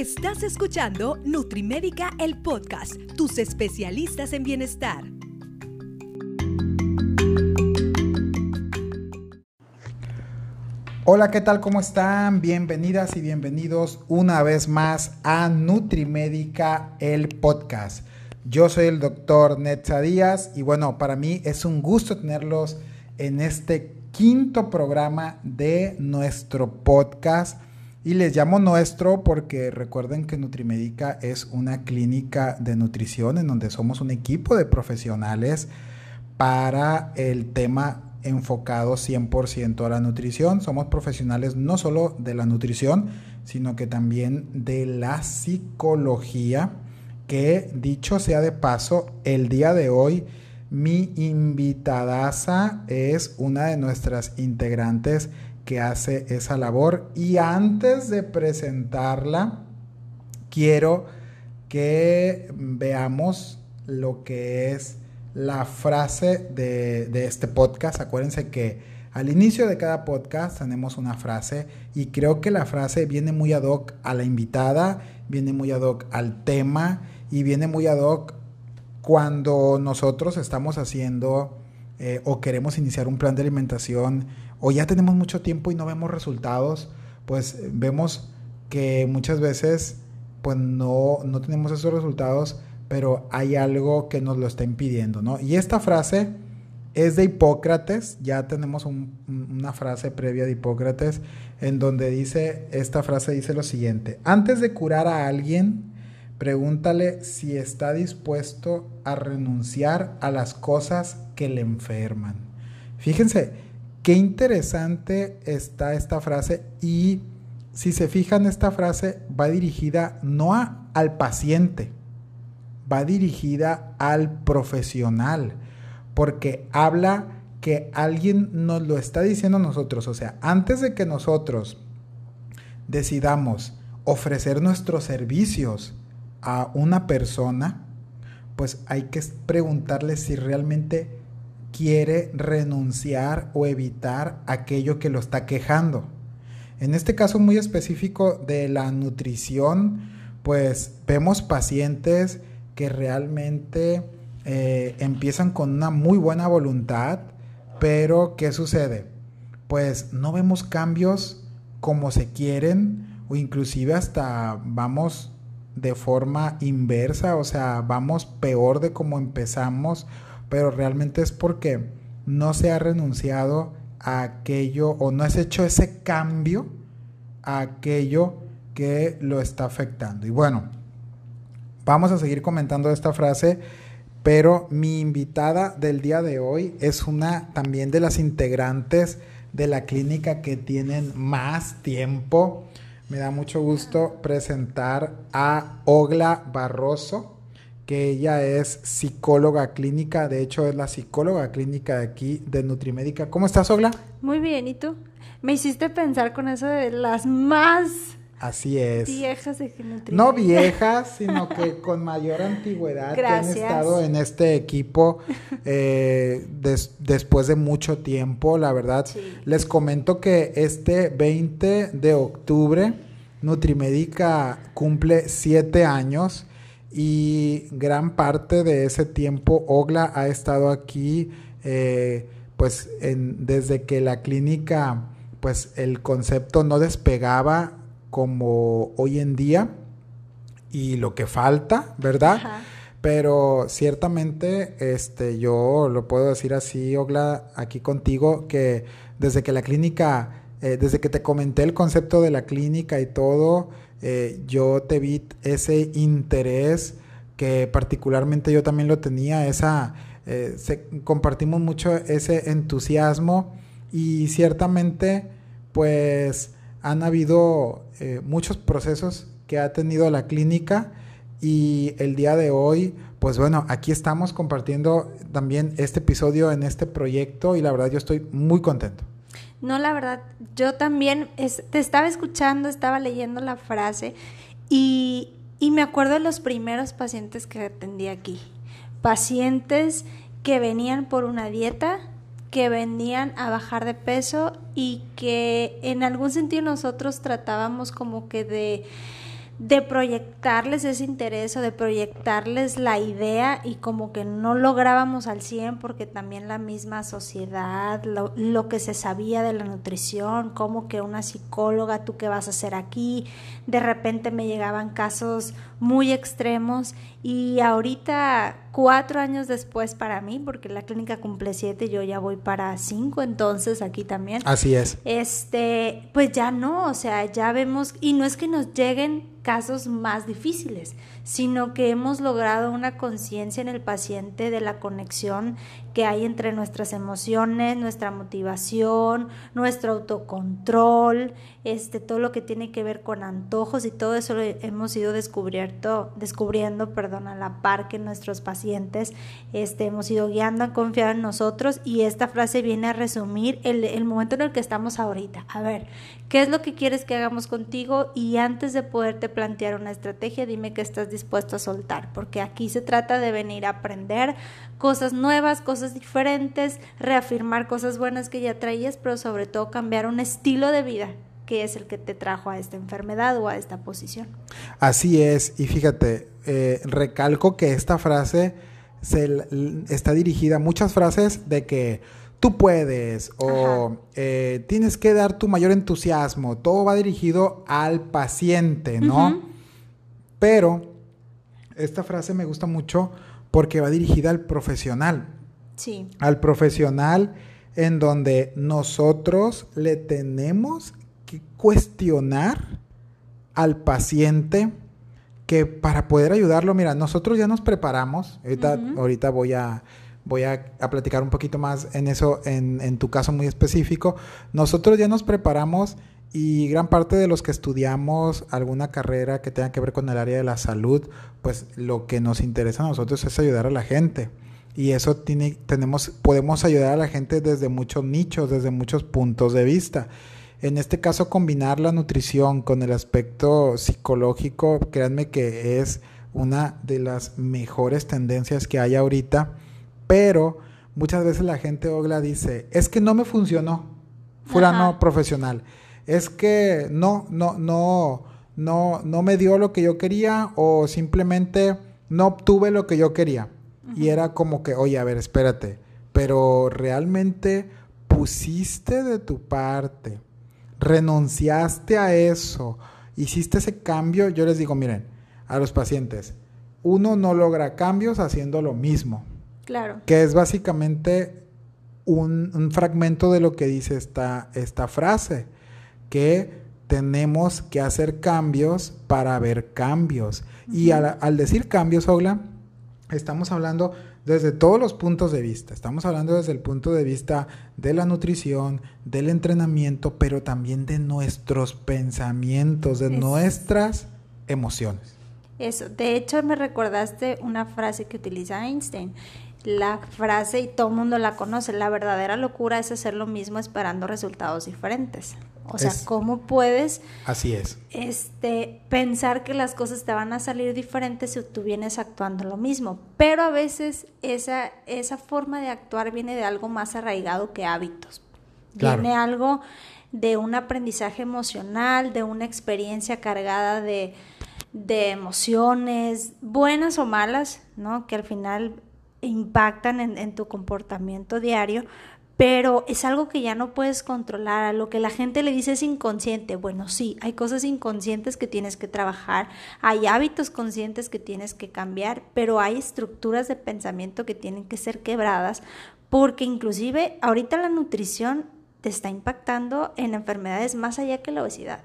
Estás escuchando Nutrimédica, el podcast, tus especialistas en bienestar. Hola, ¿qué tal? ¿Cómo están? Bienvenidas y bienvenidos una vez más a Nutrimédica, el podcast. Yo soy el doctor Netza Díaz y bueno, para mí es un gusto tenerlos en este quinto programa de nuestro podcast. Y les llamo nuestro porque recuerden que Nutrimédica es una clínica de nutrición en donde somos un equipo de profesionales para el tema enfocado 100% a la nutrición. Somos profesionales no solo de la nutrición, sino que también de la psicología, que dicho sea de paso, el día de hoy mi invitadaza es una de nuestras integrantes que hace esa labor y antes de presentarla, quiero que veamos lo que es la frase de, de, este podcast. Acuérdense que al inicio de cada podcast tenemos una frase y creo que la frase viene muy ad hoc a la invitada, viene muy ad hoc al tema y viene muy ad hoc cuando nosotros estamos haciendo eh, o queremos iniciar un plan de alimentación o ya tenemos mucho tiempo y no vemos resultados, pues vemos que muchas veces pues no, no tenemos esos resultados pero hay algo que nos lo está impidiendo, ¿no? Y esta frase es de Hipócrates, ya tenemos una frase previa de Hipócrates en donde dice, esta frase dice lo siguiente, antes de curar a alguien, pregúntale si está dispuesto a renunciar a las cosas que le enferman. Fíjense, qué interesante está esta frase y si se fijan, esta frase va dirigida no a, al paciente, va dirigida al profesional, porque habla que alguien nos lo está diciendo a nosotros. O sea, antes de que nosotros decidamos ofrecer nuestros servicios a una persona, pues hay que preguntarle si realmente quiere renunciar o evitar aquello que lo está quejando. En este caso muy específico de la nutrición, pues vemos pacientes que realmente eh, empiezan con una muy buena voluntad, pero ¿qué sucede? Pues no vemos cambios como se quieren o inclusive hasta vamos de forma inversa, o sea, vamos peor de como empezamos, pero realmente es porque no se ha renunciado a aquello o no has hecho ese cambio a aquello que lo está afectando. Y bueno, Vamos a seguir comentando esta frase, pero mi invitada del día de hoy es una también de las integrantes de la clínica que tienen más tiempo. Me da mucho gusto presentar a Ogla Barroso, que ella es psicóloga clínica, de hecho es la psicóloga clínica de aquí de Nutrimédica. ¿Cómo estás, Ogla? Muy bien, ¿y tú? Me hiciste pensar con eso de las más Así es. Viejas de No viejas, sino que con mayor antigüedad que han estado en este equipo eh, después de mucho tiempo, la verdad. Les comento que este 20 de octubre Nutrimédica cumple siete años y gran parte de ese tiempo Ogla ha estado aquí eh, pues en, desde que la clínica pues el concepto no despegaba como hoy en día y lo que falta, ¿verdad? Pero ciertamente, este, yo lo puedo decir así, Ogla, aquí contigo, que desde que la clínica, eh, desde que te comenté el concepto de la clínica y todo, eh, yo te vi ese interés que particularmente yo también lo tenía, esa, eh, compartimos mucho ese entusiasmo y ciertamente, pues, han habido eh, muchos procesos que ha tenido la clínica y el día de hoy, pues bueno, aquí estamos compartiendo también este episodio en este proyecto y la verdad yo estoy muy contento. No, la verdad, yo también te estaba escuchando, estaba leyendo la frase y, y me acuerdo de los primeros pacientes que atendí aquí. Pacientes que venían por una dieta, que venían a bajar de peso y que en algún sentido nosotros tratábamos como que de, de proyectarles ese interés o de proyectarles la idea y como que no lográbamos al 100 porque también la misma sociedad, lo, lo, que se sabía de la nutrición, como que una psicóloga, tú qué vas a hacer aquí, de repente me llegaban casos muy extremos y ahorita cuatro años después para mí, porque la clínica cumple siete, yo ya voy para cinco, entonces aquí también. Así es. Este, pues ya no, o sea, ya vemos, y no es que nos lleguen casos más difíciles, sino que hemos logrado una conciencia en el paciente de la conexión que hay entre nuestras emociones, nuestra motivación, nuestro autocontrol, este, todo lo que tiene que ver con antojos y todo eso lo hemos ido descubriendo, descubriendo perdón, a la par que nuestros pacientes este, hemos ido guiando, han confiado en nosotros y esta frase viene a resumir el, momento en el que estamos ahorita. A ver, ¿qué es lo que quieres que hagamos contigo? Y antes de poderte plantear una estrategia, dime que estás dispuesto a soltar, porque aquí se trata de venir a aprender cosas nuevas, cosas diferentes, reafirmar cosas buenas que ya traías, pero sobre todo cambiar un estilo de vida que es el que te trajo a esta enfermedad o a esta posición. Así es, y fíjate, eh, recalco que esta frase se, está dirigida a muchas frases de que tú puedes o eh, tienes que dar tu mayor entusiasmo, todo va dirigido al paciente, ¿no? Pero esta frase me gusta mucho porque va dirigida al profesional. Sí. Al profesional en donde nosotros le tenemos que cuestionar al paciente que para poder ayudarlo, mira, nosotros ya nos preparamos, ahorita, ahorita voy a voy a, platicar un poquito más en eso, en, en, tu caso muy específico. Nosotros ya nos preparamos y gran parte de los que estudiamos alguna carrera que tenga que ver con el área de la salud, pues lo que nos interesa a nosotros es ayudar a la gente. Y eso tiene, tenemos, podemos ayudar a la gente desde muchos nichos, desde muchos puntos de vista. En este caso, combinar la nutrición con el aspecto psicológico, créanme que es una de las mejores tendencias que hay ahorita, pero muchas veces la gente Ogla dice, es que no me funcionó, fulano profesional es que no, no, no, no, no me dio lo que yo quería o simplemente no obtuve lo que yo quería. Y era como que, oye, a ver, espérate, pero realmente pusiste de tu parte, renunciaste a eso, hiciste ese cambio, yo les digo, miren, a los pacientes, uno no logra cambios haciendo lo mismo. Claro. Que es básicamente un, un fragmento de lo que dice esta, esta frase que tenemos que hacer cambios para ver cambios. Y al, decir cambios, Ogla, estamos hablando desde todos los puntos de vista. Estamos hablando desde el punto de vista de la nutrición, del entrenamiento, pero también de nuestros pensamientos, de nuestras emociones. Eso, de hecho me recordaste una frase que utiliza Einstein la frase y todo el mundo la conoce, la verdadera locura es hacer lo mismo esperando resultados diferentes. O sea, ¿cómo puedes Así es. Este pensar que las cosas te van a salir diferentes si tú vienes actuando lo mismo? Pero a veces esa esa forma de actuar viene de algo más arraigado que hábitos. Viene algo de un aprendizaje emocional, de una experiencia cargada de de emociones, buenas o malas, ¿no? Que al final impactan en, tu comportamiento diario, pero es algo que ya no puedes controlar. Lo que la gente le dice es inconsciente. Bueno, sí, hay cosas inconscientes que tienes que trabajar, hay hábitos conscientes que tienes que cambiar, pero hay estructuras de pensamiento que tienen que ser quebradas, porque inclusive ahorita la nutrición te está impactando en enfermedades más allá que la obesidad.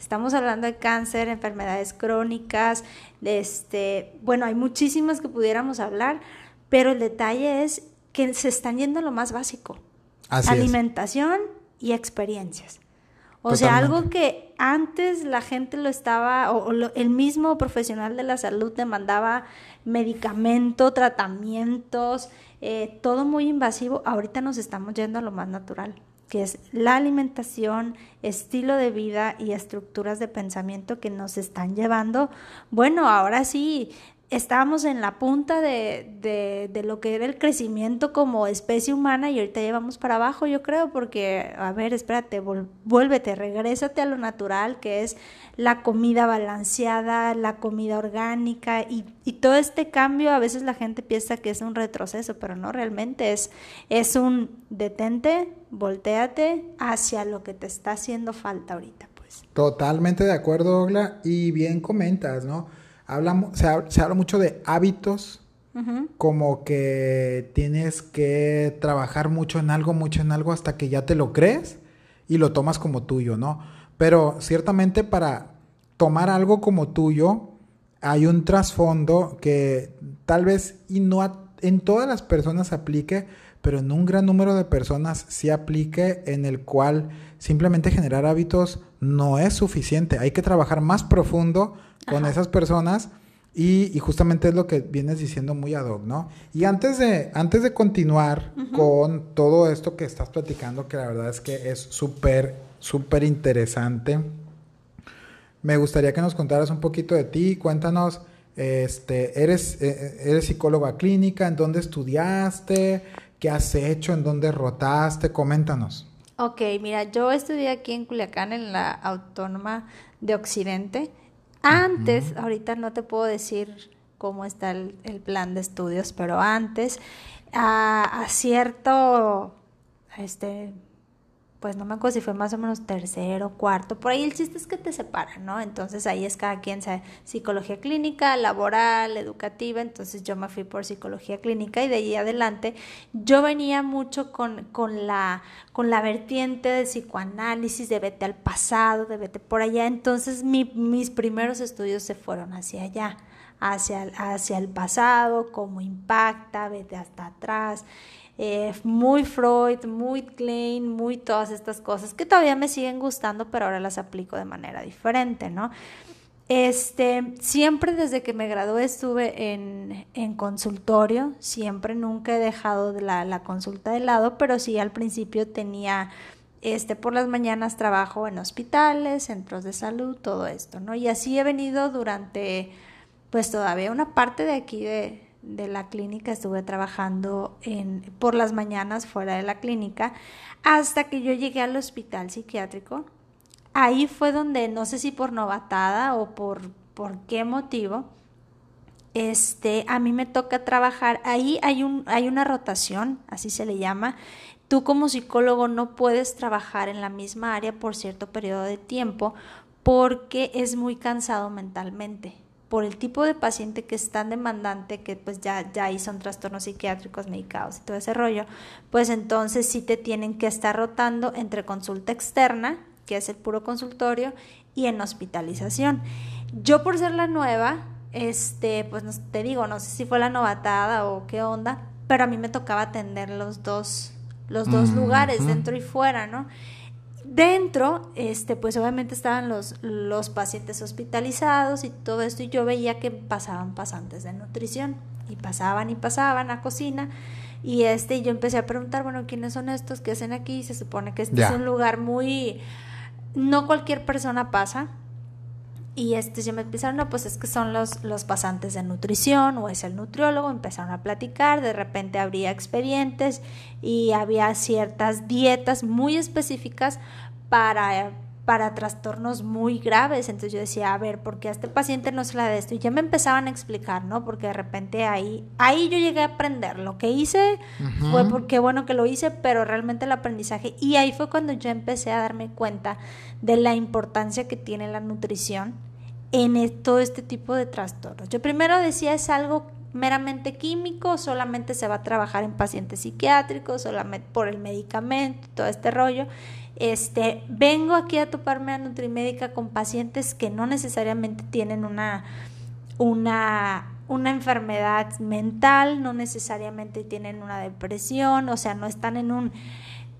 Estamos hablando de cáncer, enfermedades crónicas, de este, bueno, hay muchísimas que pudiéramos hablar, pero el detalle es que se están yendo a lo más básico. alimentación y experiencias. O sea, algo que antes la gente lo estaba, o, el mismo profesional de la salud demandaba medicamento, tratamientos, eh, todo muy invasivo, ahorita nos estamos yendo a lo más natural, que es la alimentación, estilo de vida y estructuras de pensamiento que nos están llevando, bueno, ahora sí, estábamos en la punta de, de, de, lo que era el crecimiento como especie humana y ahorita llevamos para abajo, yo creo, porque, a ver, espérate, vuélvete, regrésate a lo natural, que es la comida balanceada, la comida orgánica y, y, todo este cambio, a veces la gente piensa que es un retroceso, pero no, realmente es, es un detente, volteate hacia lo que te está haciendo falta ahorita, pues. Totalmente de acuerdo, Ogla, y bien comentas, ¿no? Hablamos, se, habla, mucho de hábitos, como que tienes que trabajar mucho en algo, mucho en algo hasta que ya te lo crees y lo tomas como tuyo, ¿no? Pero ciertamente para tomar algo como tuyo hay un trasfondo que tal vez y no en todas las personas aplique, pero en un gran número de personas sí aplique en el cual simplemente generar hábitos no es suficiente. Hay que trabajar más profundo con esas personas y, justamente es lo que vienes diciendo muy ad hoc, ¿no? Y antes de, antes de continuar con todo esto que estás platicando, que la verdad es que es súper, súper interesante, me gustaría que nos contaras un poquito de ti, cuéntanos, este, eres, eh, eh, eres psicóloga clínica, ¿en dónde estudiaste? ¿Qué has hecho? ¿En dónde rotaste? Coméntanos. Ok, mira, yo estudié aquí en Culiacán, en la Autónoma de Occidente. Antes, ahorita no te puedo decir cómo está el, plan de estudios, pero antes, a, a cierto, este, pues no me acuerdo si fue más o menos tercero, cuarto, por ahí el chiste es que te separan, ¿no? Entonces ahí es cada quien sabe psicología clínica, laboral, educativa, entonces yo me fui por psicología clínica y de ahí adelante yo venía mucho con, con, la, con la vertiente de psicoanálisis, de vete al pasado, de vete por allá, entonces mis primeros estudios se fueron hacia allá. Hacia, hacia el pasado, cómo impacta, vete hasta atrás. Eh, muy Freud, muy Klein, muy todas estas cosas que todavía me siguen gustando, pero ahora las aplico de manera diferente, ¿no? Este, siempre desde que me gradué estuve en, en consultorio, siempre nunca he dejado la, la consulta de lado, pero sí al principio tenía este por las mañanas trabajo en hospitales, centros de salud, todo esto, ¿no? Y así he venido durante pues todavía una parte de aquí de, de la clínica, estuve trabajando en, por las mañanas fuera de la clínica, hasta que yo llegué al hospital psiquiátrico. Ahí fue donde, no sé si por novatada o por, por qué motivo, este, a mí me toca trabajar. Ahí hay, un, hay una rotación, así se le llama. Tú como psicólogo no puedes trabajar en la misma área por cierto periodo de tiempo porque es muy cansado mentalmente por el tipo de paciente que es tan demandante, que pues ya, ya ahí son trastornos psiquiátricos medicados y todo ese rollo, pues entonces sí te tienen que estar rotando entre consulta externa, que es el puro consultorio, y en hospitalización. Yo por ser la nueva, este, pues no, te digo, no sé si fue la novatada o qué onda, pero a mí me tocaba atender los dos, los dos lugares, dentro y fuera, ¿no? Dentro, este, pues obviamente estaban los, los pacientes hospitalizados y todo esto, y yo veía que pasaban pasantes de nutrición, y pasaban y pasaban a cocina, y este, yo empecé a preguntar, bueno, ¿quiénes son estos? ¿Qué hacen aquí? Se supone que este es un lugar muy, no cualquier persona pasa, y este, ya me empezaron, no, pues es que son los, los pasantes de nutrición o es el nutriólogo, empezaron a platicar, de repente habría expedientes y había ciertas dietas muy específicas para, para trastornos muy graves. Entonces yo decía, a ver, ¿por qué a este paciente no se le da esto? Y ya me empezaban a explicar, ¿no? Porque de repente ahí, ahí yo llegué a aprender. Lo que hice fue porque bueno que lo hice, pero realmente el aprendizaje. Y ahí fue cuando yo empecé a darme cuenta de la importancia que tiene la nutrición en e, todo este tipo de trastornos. Yo primero decía es algo meramente químico, solamente se va a trabajar en pacientes psiquiátricos, solamente por el medicamento, todo este rollo. Este, vengo aquí a toparme a Nutrimédica con pacientes que no necesariamente tienen una, una, una enfermedad mental, no necesariamente tienen una depresión, o sea, no están en un,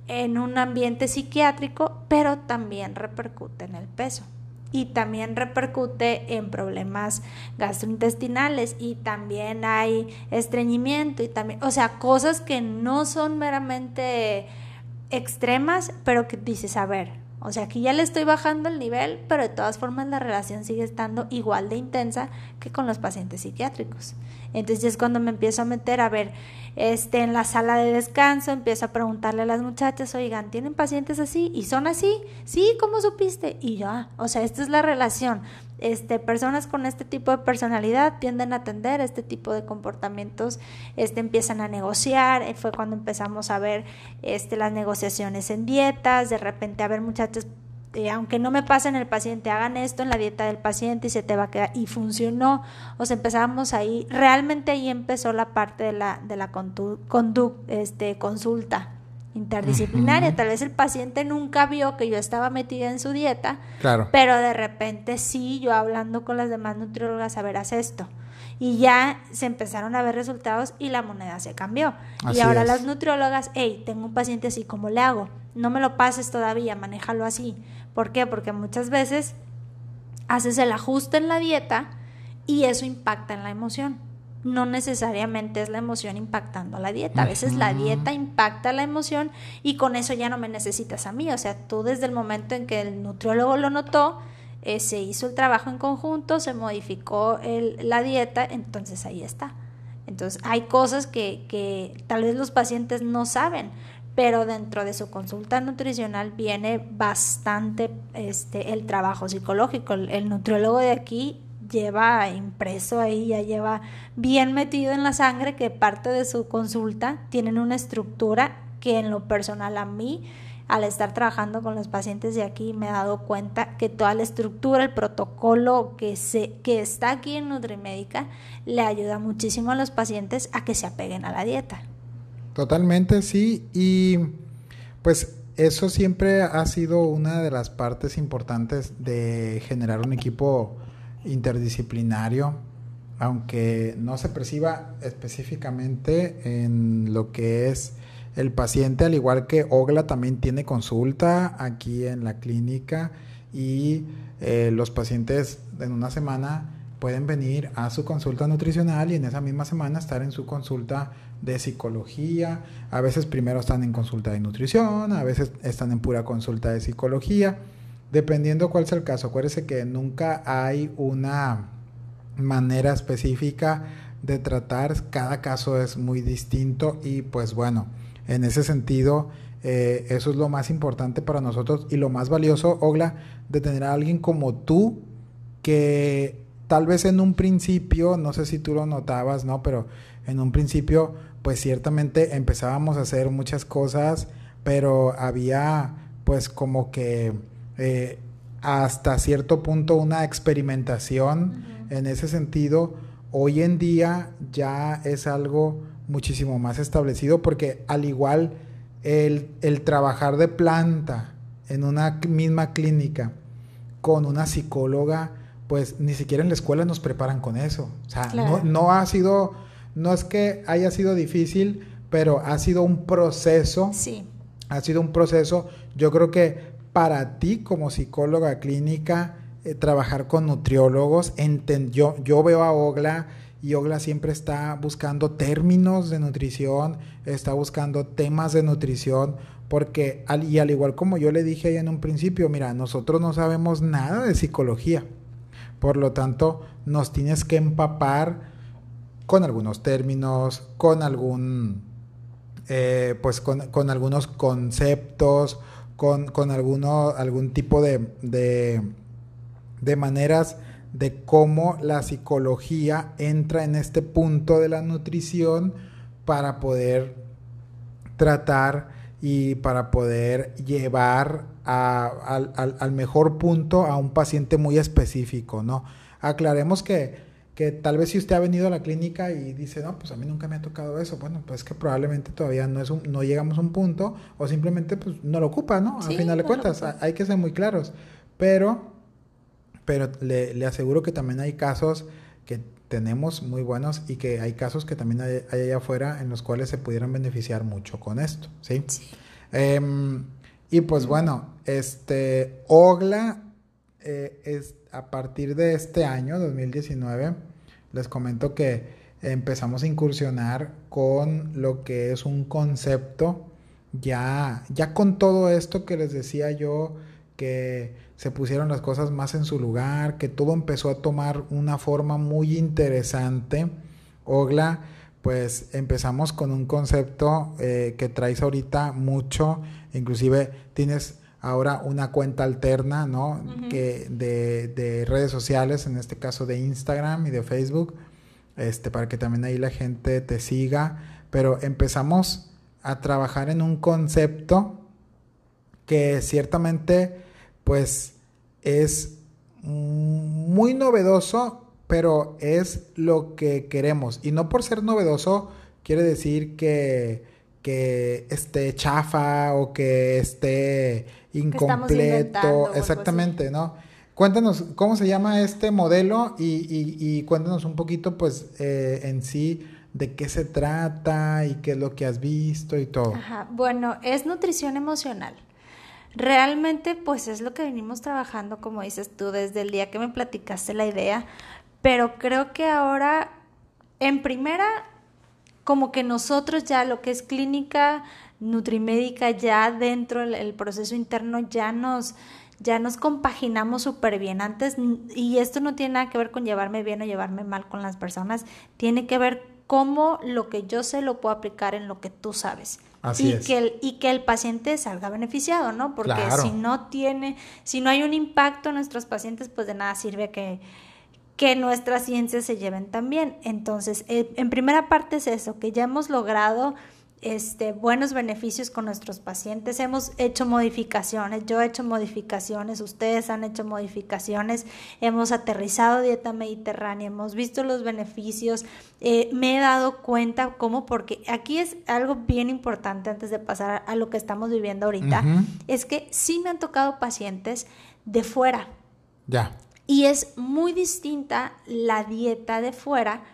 en un ambiente psiquiátrico, pero también repercute en el peso y también repercute en problemas gastrointestinales y también hay estreñimiento y también, o sea, cosas que no son meramente extremas, pero que dices, a ver, O sea, aquí ya le estoy bajando el nivel, pero de todas formas la relación sigue estando igual de intensa que con los pacientes psiquiátricos. Entonces es cuando me empiezo a meter a ver, este, en la sala de descanso, empiezo a preguntarle a las muchachas, oigan, ¿tienen pacientes así? ¿Y son así? Sí, ¿cómo supiste? Y ya, o sea, esta es la relación. Este, personas con este tipo de personalidad tienden a atender este tipo de comportamientos, este, empiezan a negociar, eh, fue cuando empezamos a ver este, las negociaciones en dietas, de repente a ver muchachos eh, aunque no me pasen el paciente, hagan esto en la dieta del paciente y se te va a quedar. Y funcionó. O sea, empezamos ahí. Realmente ahí empezó la parte de la, de la este, consulta interdisciplinaria. Tal vez el paciente nunca vio que yo estaba metida en su dieta. Claro. Pero de repente sí, yo hablando con las demás nutriólogas, a ver, haz esto y ya se empezaron a ver resultados y la moneda se cambió. y ahora las nutriólogas, hey, tengo un paciente así, ¿cómo le hago? No me lo pases todavía, manéjalo así. ¿Por qué? Porque muchas veces haces el ajuste en la dieta y eso impacta en la emoción. No necesariamente es la emoción impactando a la dieta. A veces la dieta impacta la emoción y con eso ya no me necesitas a mí. O sea, tú desde el momento en que el nutriólogo lo notó, eh, se hizo el trabajo en conjunto, se modificó la dieta, entonces ahí está. Entonces hay cosas que, que tal vez los pacientes no saben, pero dentro de su consulta nutricional viene bastante este, el trabajo psicológico. El, nutriólogo de aquí lleva impreso ahí, ya lleva bien metido en la sangre que parte de su consulta tienen una estructura que en lo personal a mí al estar trabajando con los pacientes de aquí me he dado cuenta que toda la estructura, el protocolo que, se, que está aquí en Nutrimédica le ayuda muchísimo a los pacientes a que se apeguen a la dieta. Totalmente, sí. Y pues eso siempre ha sido una de las partes importantes de generar un equipo interdisciplinario, aunque no se perciba específicamente en lo que es el paciente, al igual que Ogla, también tiene consulta aquí en la clínica y eh, los pacientes en una semana pueden venir a su consulta nutricional y en esa misma semana estar en su consulta de psicología. A veces primero están en consulta de nutrición, a veces están en pura consulta de psicología, dependiendo cuál sea el caso. Acuérdese que nunca hay una manera específica de tratar, cada caso es muy distinto y pues bueno, en ese sentido, eh, eso es lo más importante para nosotros y lo más valioso, Ogla, de tener a alguien como tú que tal vez en un principio, no sé si tú lo notabas, ¿no? Pero en un principio, pues ciertamente empezábamos a hacer muchas cosas, pero había pues como que eh, hasta cierto punto una experimentación en ese sentido. Hoy en día ya es algo muchísimo más establecido porque al igual el, trabajar de planta en una misma clínica con una psicóloga, pues ni siquiera en la escuela nos preparan con eso. O sea, no, no, ha sido, no es que haya sido difícil, pero ha sido un proceso. Sí. Ha sido un proceso, yo creo que para ti como psicóloga clínica, eh, trabajar con nutriólogos, yo, yo veo a Ogla y Ogla siempre está buscando términos de nutrición, está buscando temas de nutrición, porque al, y al igual como yo le dije ahí en un principio, mira, nosotros no sabemos nada de psicología, por lo tanto nos tienes que empapar con algunos términos, con algún, eh, pues con, algunos conceptos, con, con algún tipo de, de, de maneras de cómo la psicología entra en este punto de la nutrición para poder tratar y para poder llevar al, mejor punto a un paciente muy específico, ¿no? Aclaremos que, que, tal vez si usted ha venido a la clínica y dice, no, pues a mí nunca me ha tocado eso, bueno, pues que probablemente todavía no, es no llegamos a un punto o simplemente pues no lo ocupa, ¿no? Al final de cuentas, hay que ser muy claros, pero pero le, aseguro que también hay casos que tenemos muy buenos y que hay casos que también hay, allá afuera en los cuales se pudieran beneficiar mucho con esto, ¿sí? Em, y pues bueno, este, OGLA eh, es a partir de este año, 2019, les comento que empezamos a incursionar con lo que es un concepto ya, ya con todo esto que les decía yo que se pusieron las cosas más en su lugar, que todo empezó a tomar una forma muy interesante. Ogla, pues empezamos con un concepto eh, que traes ahorita mucho, inclusive tienes ahora una cuenta alterna, ¿no? que de, de, redes sociales, en este caso de Instagram y de Facebook, este, para que también ahí la gente te siga. Pero empezamos a trabajar en un concepto que ciertamente pues es muy novedoso, pero es lo que queremos. Y no por ser novedoso quiere decir que, que esté chafa o que esté incompleto. Exactamente, ¿no? Cuéntanos cómo se llama este modelo y, y, cuéntanos un poquito, pues, eh, en sí de qué se trata y qué es lo que has visto y todo. Ajá. Bueno, es nutrición emocional. Realmente, pues es lo que venimos trabajando, como dices tú, desde el día que me platicaste la idea, pero creo que ahora, en primera, como que nosotros ya lo que es clínica nutrimédica, ya dentro del proceso interno, ya nos, ya nos compaginamos súper bien. Antes, y esto no tiene nada que ver con llevarme bien o llevarme mal con las personas, tiene que ver cómo lo que yo sé lo puedo aplicar en lo que tú sabes y Que el, y que el paciente salga beneficiado, ¿no? Porque si no tiene, si no hay un impacto en nuestros pacientes, pues de nada sirve que, que nuestras ciencias se lleven también. Entonces, eh, en primera parte es eso, que ya hemos logrado este, buenos beneficios con nuestros pacientes. Hemos hecho modificaciones, yo he hecho modificaciones, ustedes han hecho modificaciones, hemos aterrizado dieta mediterránea, hemos visto los beneficios, eh, me he dado cuenta cómo, porque aquí es algo bien importante antes de pasar a lo que estamos viviendo ahorita, es que sí me han tocado pacientes de fuera. Ya. Y es muy distinta la dieta de fuera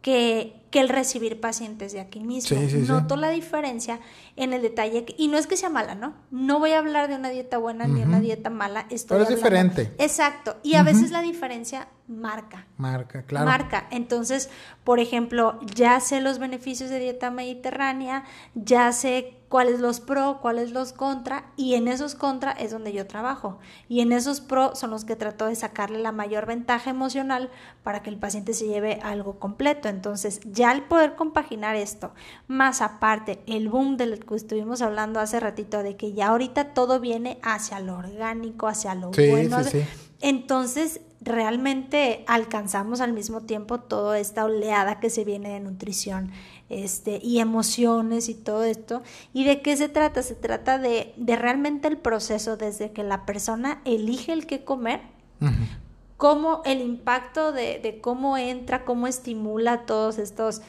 que, que el recibir pacientes de aquí mismo. Noto la diferencia en el detalle, y no es que sea mala, ¿no? No voy a hablar de una dieta buena ni una dieta mala. Estoy Pero es diferente. Exacto. Y a veces la diferencia marca. Marca, claro. Marca. Entonces, por ejemplo, ya sé los beneficios de dieta mediterránea, ya sé cuáles los pro, cuáles los contra, y en esos contra es donde yo trabajo. Y en esos pro son los que trato de sacarle la mayor ventaja emocional para que el paciente se lleve algo completo. Entonces, ya al poder compaginar esto, más aparte el boom del que estuvimos hablando hace ratito, de que ya ahorita todo viene hacia lo orgánico, hacia lo bueno. Entonces, realmente alcanzamos al mismo tiempo toda esta oleada que se viene de nutrición este, y emociones y todo esto. ¿Y de qué se trata? Se trata de, de realmente el proceso desde que la persona elige el qué comer, cómo el impacto de, de cómo entra, cómo estimula todos estos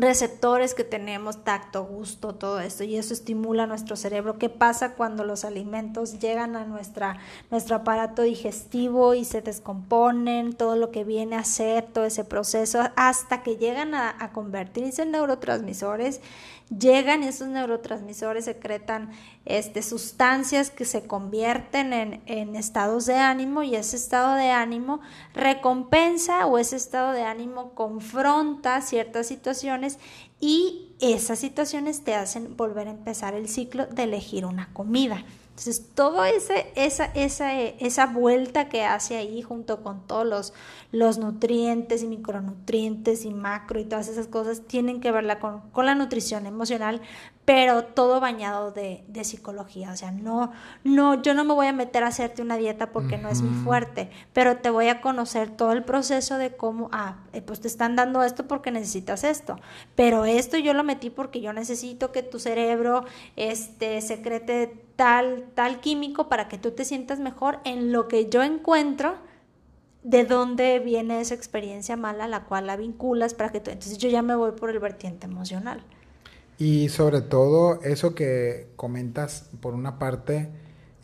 receptores que tenemos, tacto, gusto, todo esto, y eso estimula nuestro cerebro. ¿Qué pasa cuando los alimentos llegan a nuestra, nuestro aparato digestivo y se descomponen, todo lo que viene a ser, todo ese proceso, hasta que llegan a, a convertirse en neurotransmisores? Llegan esos neurotransmisores secretan este, sustancias que se convierten en, en, estados de ánimo y ese estado de ánimo recompensa o ese estado de ánimo confronta ciertas situaciones y esas situaciones te hacen volver a empezar el ciclo de elegir una comida. Entonces, todo ese, esa, esa, esa vuelta que hace ahí junto con todos los, los nutrientes y micronutrientes y macro y todas esas cosas tienen que verla con, con la nutrición emocional, pero todo bañado de, de, psicología. O sea, no, no, yo no me voy a meter a hacerte una dieta porque no es mi fuerte, pero te voy a conocer todo el proceso de cómo, ah, eh, pues te están dando esto porque necesitas esto, pero esto yo lo metí porque yo necesito que tu cerebro este, secrete tal, tal químico para que tú te sientas mejor en lo que yo encuentro de dónde viene esa experiencia mala, la cual la vinculas para que tú, entonces yo ya me voy por el vertiente emocional. Y sobre todo eso que comentas, por una parte,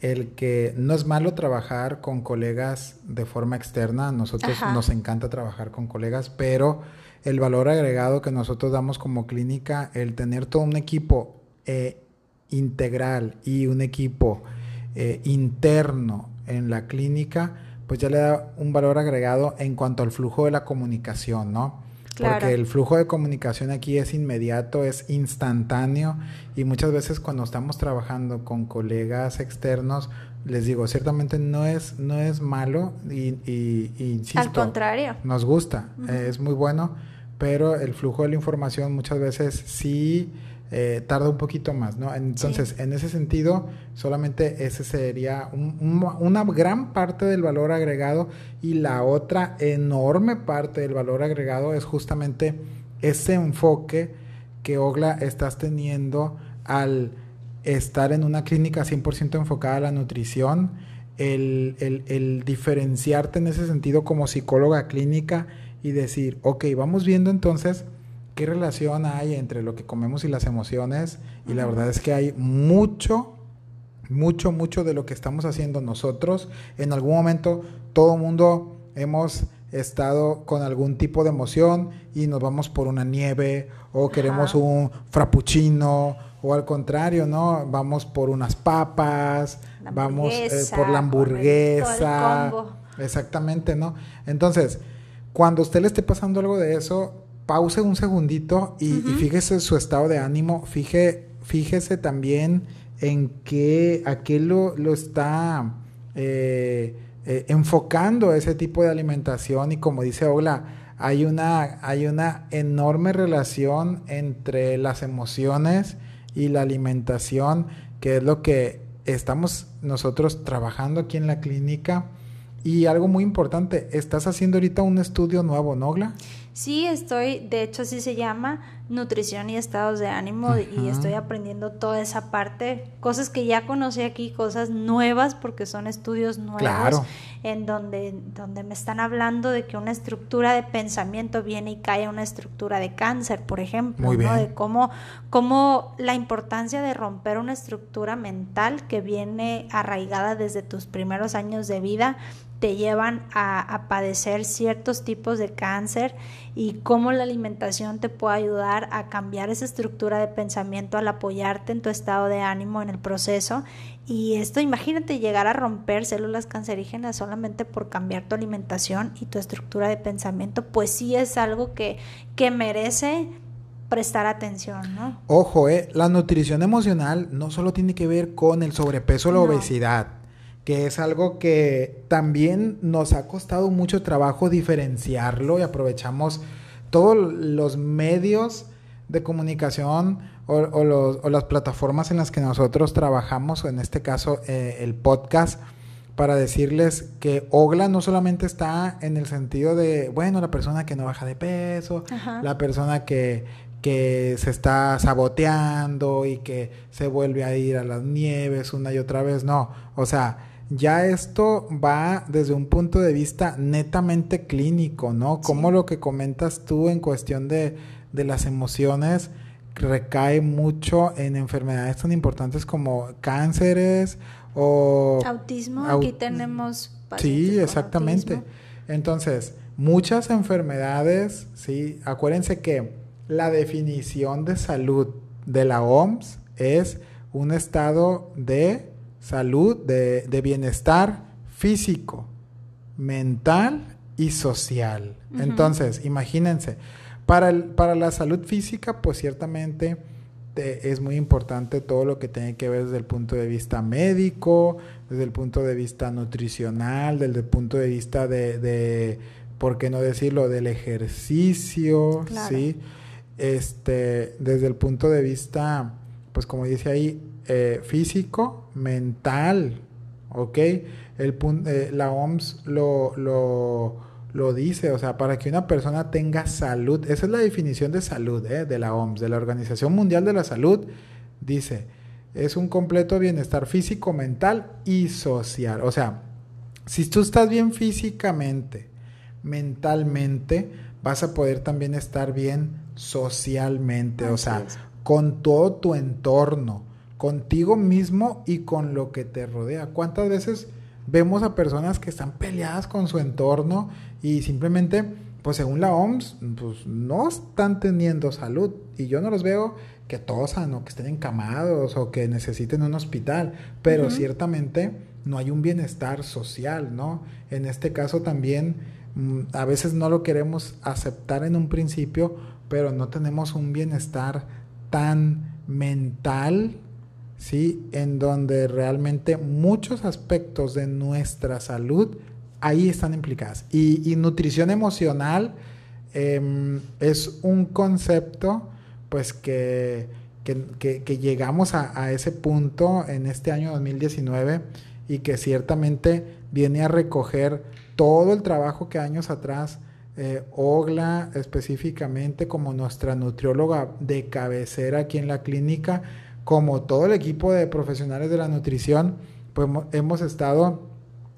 el que no es malo trabajar con colegas de forma externa, nosotros nos encanta trabajar con colegas, pero el valor agregado que nosotros damos como clínica, el tener todo un equipo eh, integral y un equipo eh, interno en la clínica, pues ya le da un valor agregado en cuanto al flujo de la comunicación, ¿no? Porque el flujo de comunicación aquí es inmediato, es instantáneo y muchas veces cuando estamos trabajando con colegas externos, les digo, ciertamente no es, no es malo y, y, insisto, Al contrario. Nos gusta, es muy bueno, pero el flujo de la información muchas veces sí eh, tarda un poquito más, ¿no? Entonces, en ese sentido, solamente ese sería una gran parte del valor agregado y la otra enorme parte del valor agregado es justamente ese enfoque que Ogla estás teniendo al estar en una clínica 100% enfocada a la nutrición, el, el, el, diferenciarte en ese sentido como psicóloga clínica y decir, ok, vamos viendo entonces qué relación hay entre lo que comemos y las emociones. Y la verdad es que hay mucho, mucho, mucho de lo que estamos haciendo nosotros. En algún momento todo mundo hemos estado con algún tipo de emoción y nos vamos por una nieve o queremos un frappuccino o al contrario, ¿no? Vamos por unas papas, vamos eh, por la hamburguesa. Exactamente, ¿no? Entonces, cuando usted le esté pasando algo de eso, pause un segundito y, fíjese su estado de ánimo, fíjese también en qué, a qué lo, lo está eh, eh, enfocando ese tipo de alimentación y como dice Ola, hay una, hay una enorme relación entre las emociones y la alimentación, que es lo que estamos nosotros trabajando aquí en la clínica. Y algo muy importante, estás haciendo ahorita un estudio nuevo, ¿no, Ogla? Sí, estoy, de hecho así se llama, nutrición y estados de ánimo y estoy aprendiendo toda esa parte, cosas que ya conocí aquí, cosas nuevas porque son estudios nuevos en donde, donde me están hablando de que una estructura de pensamiento viene y cae a una estructura de cáncer, por ejemplo, ¿no? de cómo, cómo la importancia de romper una estructura mental que viene arraigada desde tus primeros años de vida te llevan a, padecer ciertos tipos de cáncer y cómo la alimentación te puede ayudar a cambiar esa estructura de pensamiento al apoyarte en tu estado de ánimo en el proceso. Y esto, imagínate llegar a romper células cancerígenas solamente por cambiar tu alimentación y tu estructura de pensamiento, pues sí es algo que, que merece prestar atención, ¿no? Ojo, eh, la nutrición emocional no solo tiene que ver con el sobrepeso o la obesidad que es algo que también nos ha costado mucho trabajo diferenciarlo y aprovechamos todos los medios de comunicación o, las plataformas en las que nosotros trabajamos, o en este caso eh, el podcast, para decirles que Ogla no solamente está en el sentido de, bueno, la persona que no baja de peso, la persona que, que se está saboteando y que se vuelve a ir a las nieves una y otra vez, no, o sea, ya esto va desde un punto de vista netamente clínico, ¿no? Como lo que comentas tú en cuestión de, de las emociones recae mucho en enfermedades tan importantes como cánceres o... Autismo, aquí tenemos... Sí, exactamente. Entonces, muchas enfermedades, sí, acuérdense que la definición de salud de la OMS es un estado de salud, de, bienestar físico, mental y social. Entonces, imagínense, para, el, para la salud física, pues ciertamente es muy importante todo lo que tiene que ver desde el punto de vista médico, desde el punto de vista nutricional, desde el punto de vista de, de ¿por qué no decirlo?, del ejercicio, ¿sí? Este, desde el punto de vista, pues como dice ahí, eh, físico, mental, ¿ok? El, eh, la OMS lo, lo, lo, dice, o sea, para que una persona tenga salud, esa es la definición de salud ¿eh? de la OMS, de la Organización Mundial de la Salud, dice, es un completo bienestar físico, mental y social. O sea, si tú estás bien físicamente, mentalmente, vas a poder también estar bien socialmente, o sea, con todo tu entorno contigo mismo y con lo que te rodea. ¿Cuántas veces vemos a personas que están peleadas con su entorno y simplemente, pues según la OMS, pues no están teniendo salud? Y yo no los veo que tosan o que estén encamados o que necesiten un hospital, pero ciertamente no hay un bienestar social, ¿no? En este caso también mm, a veces no lo queremos aceptar en un principio, pero no tenemos un bienestar tan mental, ¿sí? En donde realmente muchos aspectos de nuestra salud ahí están implicadas. Y, nutrición emocional em, es un concepto, pues que, que, llegamos a, a, ese punto en este año 2019 y que ciertamente viene a recoger todo el trabajo que años atrás eh, Ogla específicamente como nuestra nutrióloga de cabecera aquí en la clínica, como todo el equipo de profesionales de la nutrición, pues hemos estado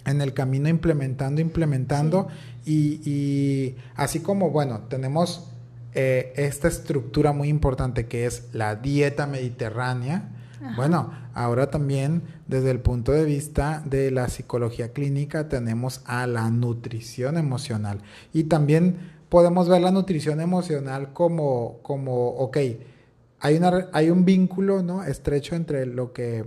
en el camino implementando, implementando y, así como, bueno, tenemos eh, esta estructura muy importante que es la dieta mediterránea, bueno, ahora también desde el punto de vista de la psicología clínica tenemos a la nutrición emocional y también podemos ver la nutrición emocional como, como ok, hay, una, hay un vínculo ¿no? estrecho entre lo que,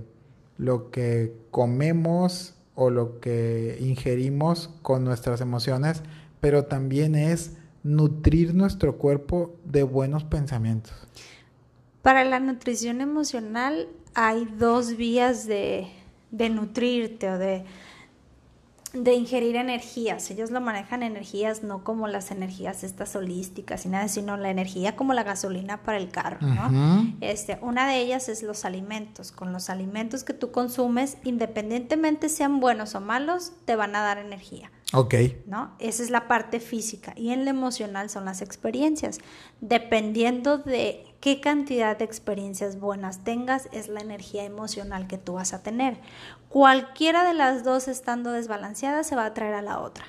lo que comemos o lo que ingerimos con nuestras emociones, pero también es nutrir nuestro cuerpo de buenos pensamientos. Para la nutrición emocional hay dos vías de, nutrirte o de, de ingerir energías. Ellos lo manejan energías no como las energías estas holísticas y nada, sino la energía como la gasolina para el carro, ¿no? Este, una de ellas es los alimentos. Con los alimentos que tú consumes, independientemente sean buenos o malos, te van a dar energía. Ok. ¿No? Esa es la parte física. Y en lo emocional son las experiencias. Dependiendo de qué cantidad de experiencias buenas tengas, es la energía emocional que tú vas a tener. Cualquiera de las dos estando desbalanceada se va a traer a la otra.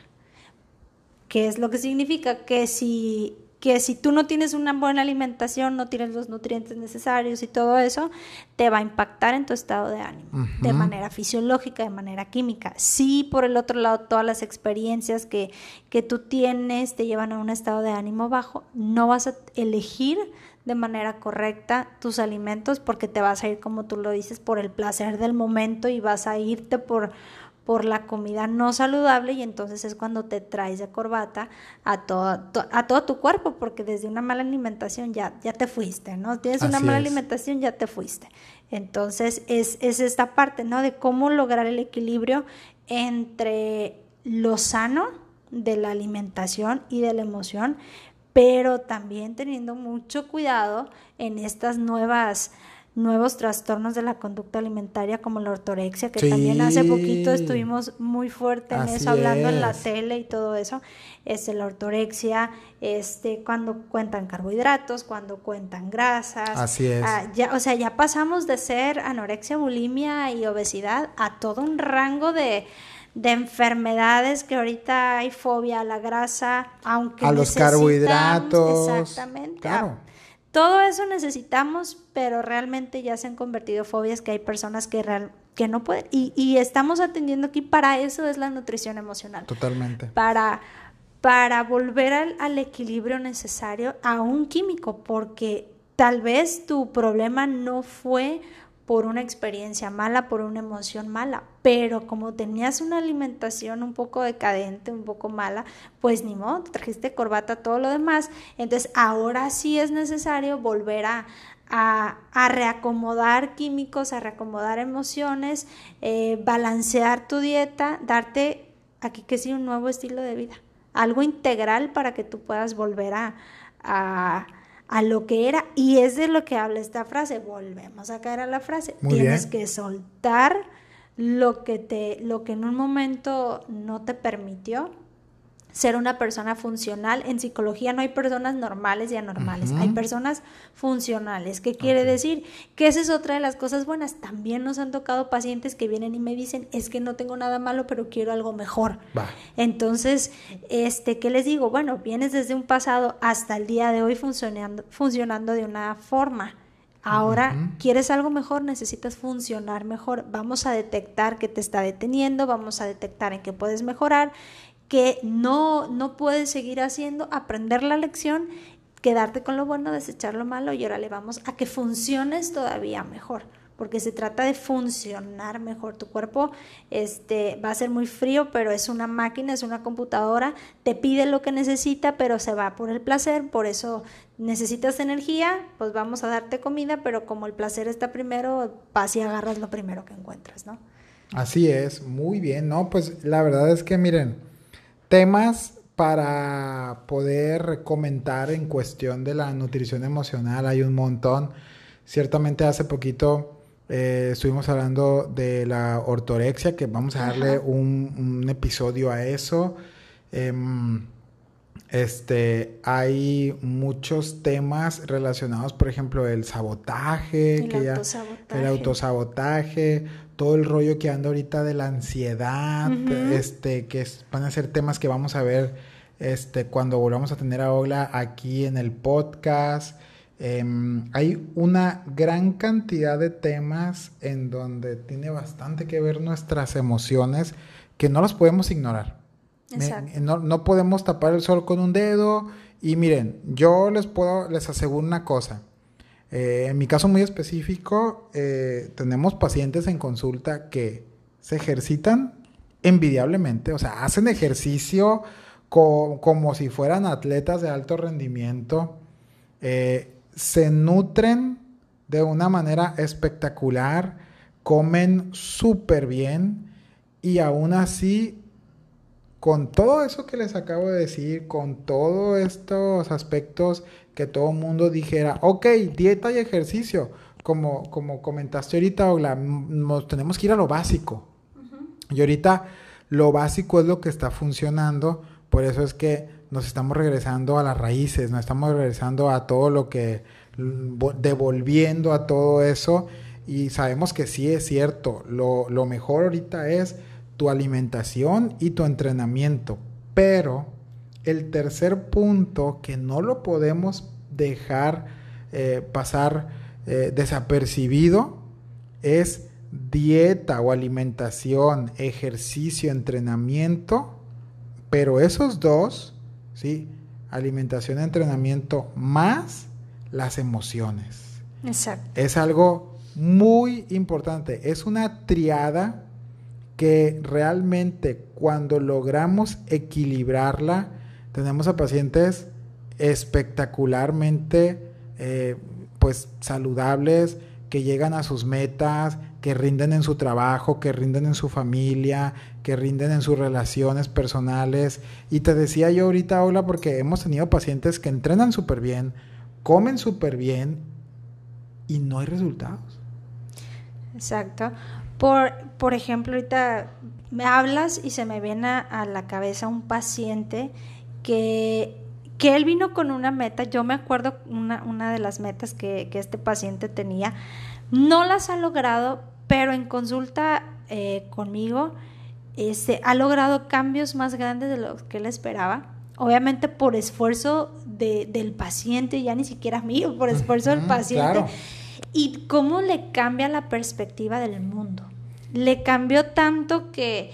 ¿Qué es lo que significa? Que si que si tú no tienes una buena alimentación, no tienes los nutrientes necesarios y todo eso, te va a impactar en tu estado de ánimo, de manera fisiológica, de manera química. Si por el otro lado todas las experiencias que, que tú tienes te llevan a un estado de ánimo bajo, no vas a elegir de manera correcta tus alimentos porque te vas a ir, como tú lo dices, por el placer del momento y vas a irte por por la comida no saludable y entonces es cuando te traes de corbata a todo, a todo tu cuerpo, porque desde una mala alimentación ya, ya te fuiste, ¿no? Tienes una mala alimentación, ya te fuiste. Entonces es, es esta parte, ¿no? De cómo lograr el equilibrio entre lo sano de la alimentación y de la emoción, pero también teniendo mucho cuidado en estas nuevas nuevos trastornos de la conducta alimentaria como la ortorexia, que también hace poquito estuvimos muy fuerte en eso, hablando en la tele y todo eso, es la ortorexia, este, cuando cuentan carbohidratos, cuando cuentan grasas. Así es. Ah, ya, o sea, ya pasamos de ser anorexia, bulimia y obesidad a todo un rango de, de enfermedades que ahorita hay fobia a la grasa, aunque a los carbohidratos. Exactamente. Claro. Todo eso necesitamos, pero realmente ya se han convertido fobias que hay personas que, real, que no pueden. Y, estamos atendiendo aquí, para eso es la nutrición emocional. Totalmente. Para, para volver al, al equilibrio necesario a un químico, porque tal vez tu problema no fue por una experiencia mala, por una emoción mala, pero como tenías una alimentación un poco decadente, un poco mala, pues ni modo, trajiste corbata, todo lo demás, entonces ahora sí es necesario volver a, a, reacomodar químicos, a reacomodar emociones, eh, balancear tu dieta, darte aquí que sí un nuevo estilo de vida, algo integral para que tú puedas volver a, a a lo que era y es de lo que habla esta frase. Volvemos a caer a la frase. Tienes que soltar lo que te lo que en un momento no te permitió ser una persona funcional. En psicología no hay personas normales y anormales, hay personas funcionales. ¿Qué quiere decir? Que esa es otra de las cosas buenas. También nos han tocado pacientes que vienen y me dicen, es que no tengo nada malo, pero quiero algo mejor. Entonces, este, ¿qué les digo? Bueno, vienes desde un pasado hasta el día de hoy funcionando, funcionando de una forma. Ahora, ¿quieres algo mejor? Necesitas funcionar mejor. Vamos a detectar qué te está deteniendo, vamos a detectar en qué puedes mejorar que no, no puedes seguir haciendo, aprender la lección, quedarte con lo bueno, desechar lo malo y ahora le vamos a que funciones todavía mejor. porque se trata de funcionar mejor. Tu cuerpo este, va a ser muy frío, pero es una máquina, es una computadora, te pide lo que necesita, pero se va por el placer, por eso necesitas energía, pues vamos a darte comida, pero como el placer está primero, vas y agarras lo primero que encuentras, ¿no? Así es, muy bien, ¿no? Pues la verdad es que miren, temas para poder comentar en cuestión de la nutrición emocional hay un montón. Ciertamente hace poquito eh, estuvimos hablando de la ortorexia, que vamos a darle un, episodio a eso. Em, este, hay muchos temas relacionados, por ejemplo, el sabotaje, el que autosabotaje. el autosabotaje, todo el rollo que anda ahorita de la ansiedad, este, que van a ser temas que vamos a ver este, cuando volvamos a tener a Ogla aquí en el podcast. Em, hay una gran cantidad de temas en donde tiene bastante que ver nuestras emociones que no las podemos ignorar. no, podemos tapar el sol con un dedo. Y miren, yo les puedo, les aseguro una cosa. Eh, en mi caso muy específico, eh, tenemos pacientes en consulta que se ejercitan envidiablemente, o sea, hacen ejercicio como si fueran atletas de alto rendimiento. Eh, se nutren de una manera espectacular, comen súper bien y aún así, con todo eso que les acabo de decir, con todos estos aspectos que todo el mundo dijera, ok, dieta y ejercicio, como, como comentaste ahorita, nos tenemos que ir a lo básico. Y ahorita lo básico es lo que está funcionando, por eso es que nos estamos regresando a las raíces, nos estamos regresando a todo lo que, devolviendo a todo eso y sabemos que sí es cierto, lo, lo mejor ahorita es tu alimentación y tu entrenamiento, pero el tercer punto que no lo podemos dejar eh, pasar eh, desapercibido es dieta o alimentación, ejercicio, entrenamiento, pero esos dos ¿sí? Alimentación, entrenamiento más las emociones. Exacto. Es algo muy importante. Es una triada que realmente cuando logramos equilibrarla, tenemos a pacientes espectacularmente eh, pues saludables, que llegan a sus metas, que rinden en su trabajo, que rinden en su familia, que rinden en sus relaciones personales. Y te decía yo ahorita, hola, porque hemos tenido pacientes que entrenan súper bien, comen súper bien y no hay resultados. Exacto. Por, por ejemplo, ahorita me hablas y se me viene a, la cabeza un paciente que, que él vino con una meta. Yo me acuerdo una, una de las metas que, que este paciente tenía no las ha logrado, pero en consulta eh, conmigo este, ha logrado cambios más grandes de los que él esperaba. Obviamente por esfuerzo del paciente, ya ni siquiera mío, por esfuerzo del paciente. Y cómo le cambia la perspectiva del mundo. Le cambió tanto que,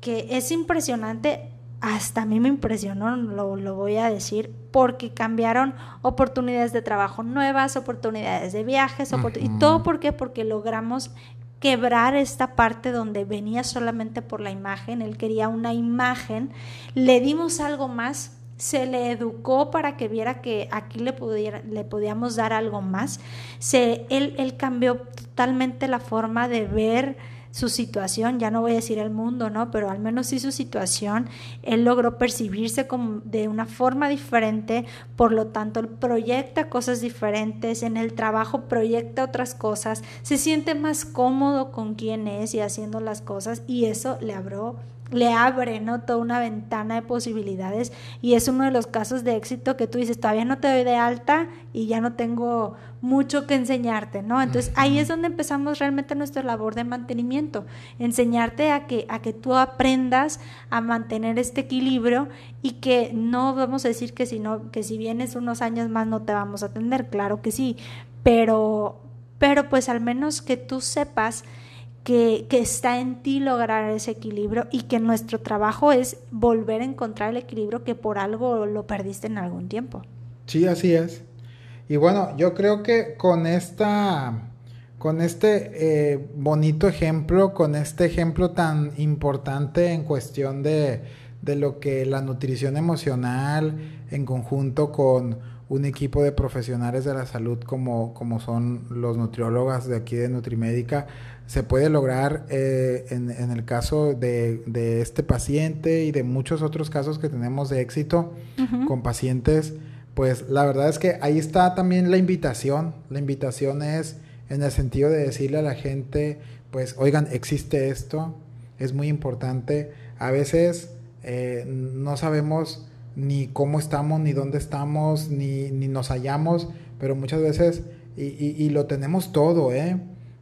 que es impresionante hasta a mí me impresionó, lo, voy a decir, porque cambiaron oportunidades de trabajo nuevas, oportunidades de viajes, y todo por qué? Porque logramos quebrar esta parte donde venía solamente por la imagen, él quería una imagen, le dimos algo más, se le educó para que viera que aquí le, pudiera, le podíamos dar algo más, se, él, él cambió totalmente la forma de ver, su situación, ya no voy a decir el mundo, ¿no? Pero al menos sí su situación, él logró percibirse como de una forma diferente, por lo tanto, él proyecta cosas diferentes, en el trabajo proyecta otras cosas, se siente más cómodo con quien es y haciendo las cosas y eso le abrió le abre, ¿no? Toda una ventana de posibilidades y es uno de los casos de éxito que tú dices, todavía no te doy de alta y ya no tengo mucho que enseñarte, ¿no? Entonces ahí es donde empezamos realmente nuestra labor de mantenimiento, enseñarte a que, a que tú aprendas a mantener este equilibrio y que no vamos a decir que si, no, que si vienes unos años más no te vamos a atender, claro que sí, pero, pero pues al menos que tú sepas que, está en ti lograr ese equilibrio y que nuestro trabajo es volver a encontrar el equilibrio que por algo lo perdiste en algún tiempo. Sí, así es. Y bueno, yo creo que con esta con este eh, bonito ejemplo, con este ejemplo tan importante en cuestión de, de lo que la nutrición emocional en conjunto con un equipo de profesionales de la salud como, como son los nutriólogos de aquí de Nutrimédica, se puede lograr eh, en, en, el caso de, de, este paciente y de muchos otros casos que tenemos de éxito uh -huh. con pacientes, pues la verdad es que ahí está también la invitación. La invitación es en el sentido de decirle a la gente, pues, oigan, existe esto, es muy importante. A veces eh, no sabemos ni cómo estamos, ni dónde estamos, ni, ni nos hallamos, pero muchas veces, y, y, y, lo tenemos todo, ¿eh?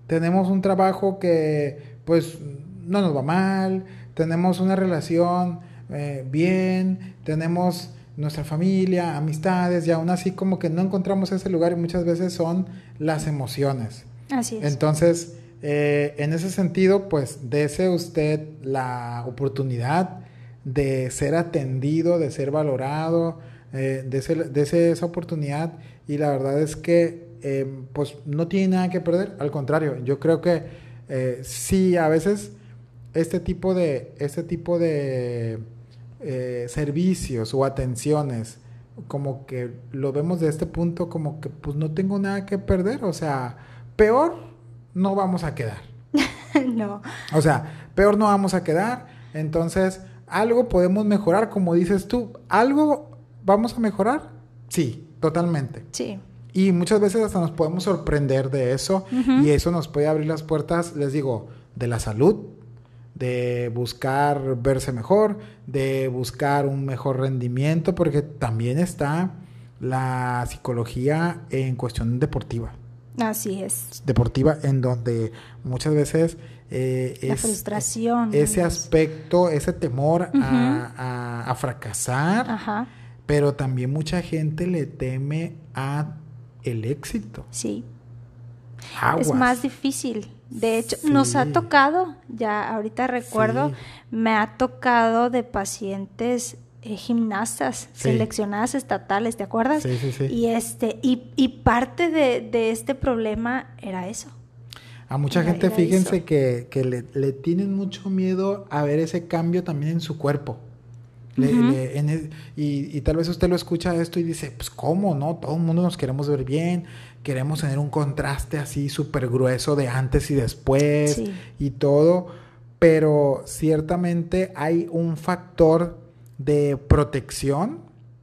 Tenemos un trabajo que, pues, no nos va mal, tenemos una relación eh, bien, tenemos nuestra familia, amistades, y aún así como que no encontramos ese lugar y muchas veces son las emociones. Así es. Entonces, eh, en ese sentido, pues, dese usted la oportunidad de ser atendido, de ser valorado, eh, de, ese, esa oportunidad y la verdad es que eh, pues no tiene nada que perder, al contrario, yo creo que eh, sí, a veces este tipo de, este tipo de servicios o atenciones, como que lo vemos de este punto como que pues no tengo nada que perder, o sea, peor no vamos a quedar. no. O sea, peor no vamos a quedar, entonces algo podemos mejorar, como dices tú, algo vamos a mejorar, sí, totalmente. Sí. Y muchas veces hasta nos podemos sorprender de eso uh -huh. y eso nos puede abrir las puertas, les digo, de la salud, de buscar verse mejor, de buscar un mejor rendimiento, porque también está la psicología en cuestión deportiva. Así es. Deportiva, en donde muchas veces eh, la es, frustración. Ese aspecto, ese temor uh -huh. a, a, a, fracasar, Ajá. pero también mucha gente le teme a el éxito. Sí. Aguas. Es más difícil. De hecho, sí. nos ha tocado, ya ahorita recuerdo, sí. me ha tocado de pacientes eh, gimnastas sí. seleccionadas estatales, ¿te acuerdas? Sí, sí, sí. Y, este, y, y parte de, de, este problema era eso. A mucha gente, fíjense que, que le, le, tienen mucho miedo a ver ese cambio también en su cuerpo. Le, uh -huh. le, el, y, y, tal vez usted lo escucha esto y dice, pues cómo, ¿no? Todo el mundo nos queremos ver bien, queremos tener un contraste así súper grueso de antes y después sí. y todo, pero ciertamente hay un factor de protección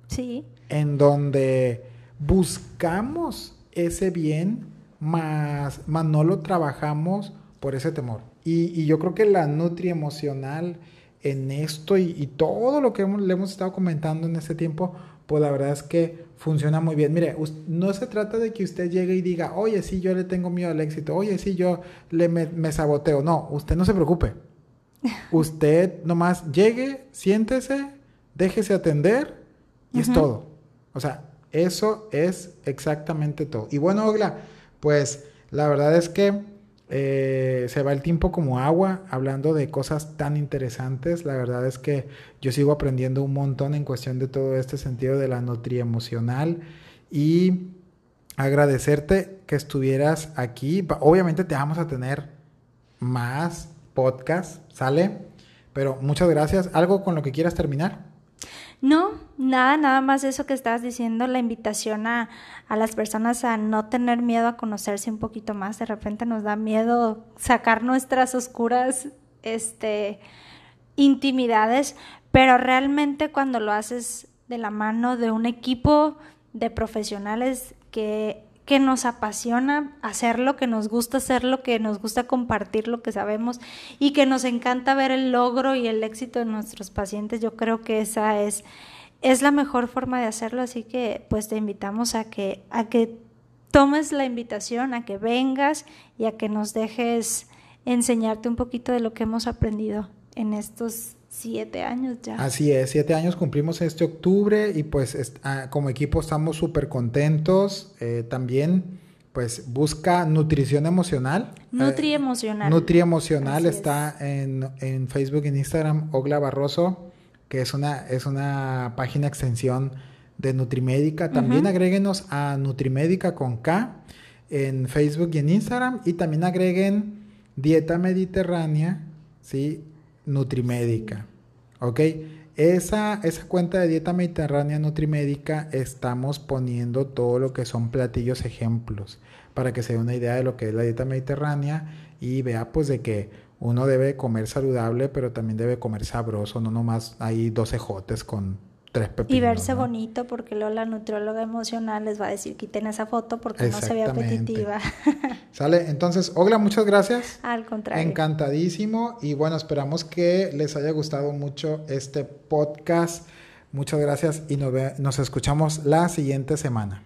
sí. en donde buscamos ese bien, más, más no lo trabajamos por ese temor. Y, y yo creo que la nutri emocional en esto y, y todo lo que hemos, le hemos estado comentando en este tiempo, pues la verdad es que funciona muy bien. Mire, no se trata de que usted llegue y diga, oye, sí, yo le tengo miedo al éxito, oye, sí, yo le me, me saboteo. No, usted no se preocupe. usted nomás llegue, siéntese, déjese atender y uh -huh. es todo. O sea, eso es exactamente todo. Y bueno, Ogla, pues la verdad es que eh, se va el tiempo como agua hablando de cosas tan interesantes. La verdad es que yo sigo aprendiendo un montón en cuestión de todo este sentido de la emocional y agradecerte que estuvieras aquí. Obviamente te vamos a tener más podcast, ¿sale? Pero muchas gracias. ¿Algo con lo que quieras terminar? No, nada, nada más eso que estabas diciendo, la invitación a, a, las personas a no tener miedo a conocerse un poquito más. De repente nos da miedo sacar nuestras oscuras este, intimidades, pero realmente cuando lo haces de la mano de un equipo de profesionales que que nos apasiona hacerlo, que nos gusta hacerlo, que nos gusta compartir lo que sabemos y que nos encanta ver el logro y el éxito de nuestros pacientes. Yo creo que esa es, es la mejor forma de hacerlo, así que pues te invitamos a que, a que tomes la invitación, a que vengas y a que nos dejes enseñarte un poquito de lo que hemos aprendido en estos siete años ya. Así es, siete años cumplimos este octubre y pues ah, como equipo estamos súper contentos. Eh, también pues busca nutrición emocional. Nutri emocional. Eh, Nutri emocional Así está en, en, Facebook y en Instagram, Ogla Barroso, que es una, es una página extensión de Nutrimédica. También uh -huh. agréguenos a Nutrimédica con K. en Facebook y en Instagram y también agreguen Dieta Mediterránea, ¿sí? Nutrimédica, ¿ok? Esa, esa cuenta de Dieta Mediterránea Nutrimédica estamos poniendo todo lo que son platillos ejemplos para que se dé una idea de lo que es la dieta mediterránea y vea pues de que uno debe comer saludable, pero también debe comer sabroso, no nomás hay dos ejotes con tres pepinos. Y verse bonito, porque luego la nutrióloga emocional les va a decir quiten esa foto porque no se ve apetitiva. Sale, entonces, Ogla, muchas gracias. Al contrario. Encantadísimo y bueno, esperamos que les haya gustado mucho este podcast. Muchas gracias y nos, nos escuchamos la siguiente semana.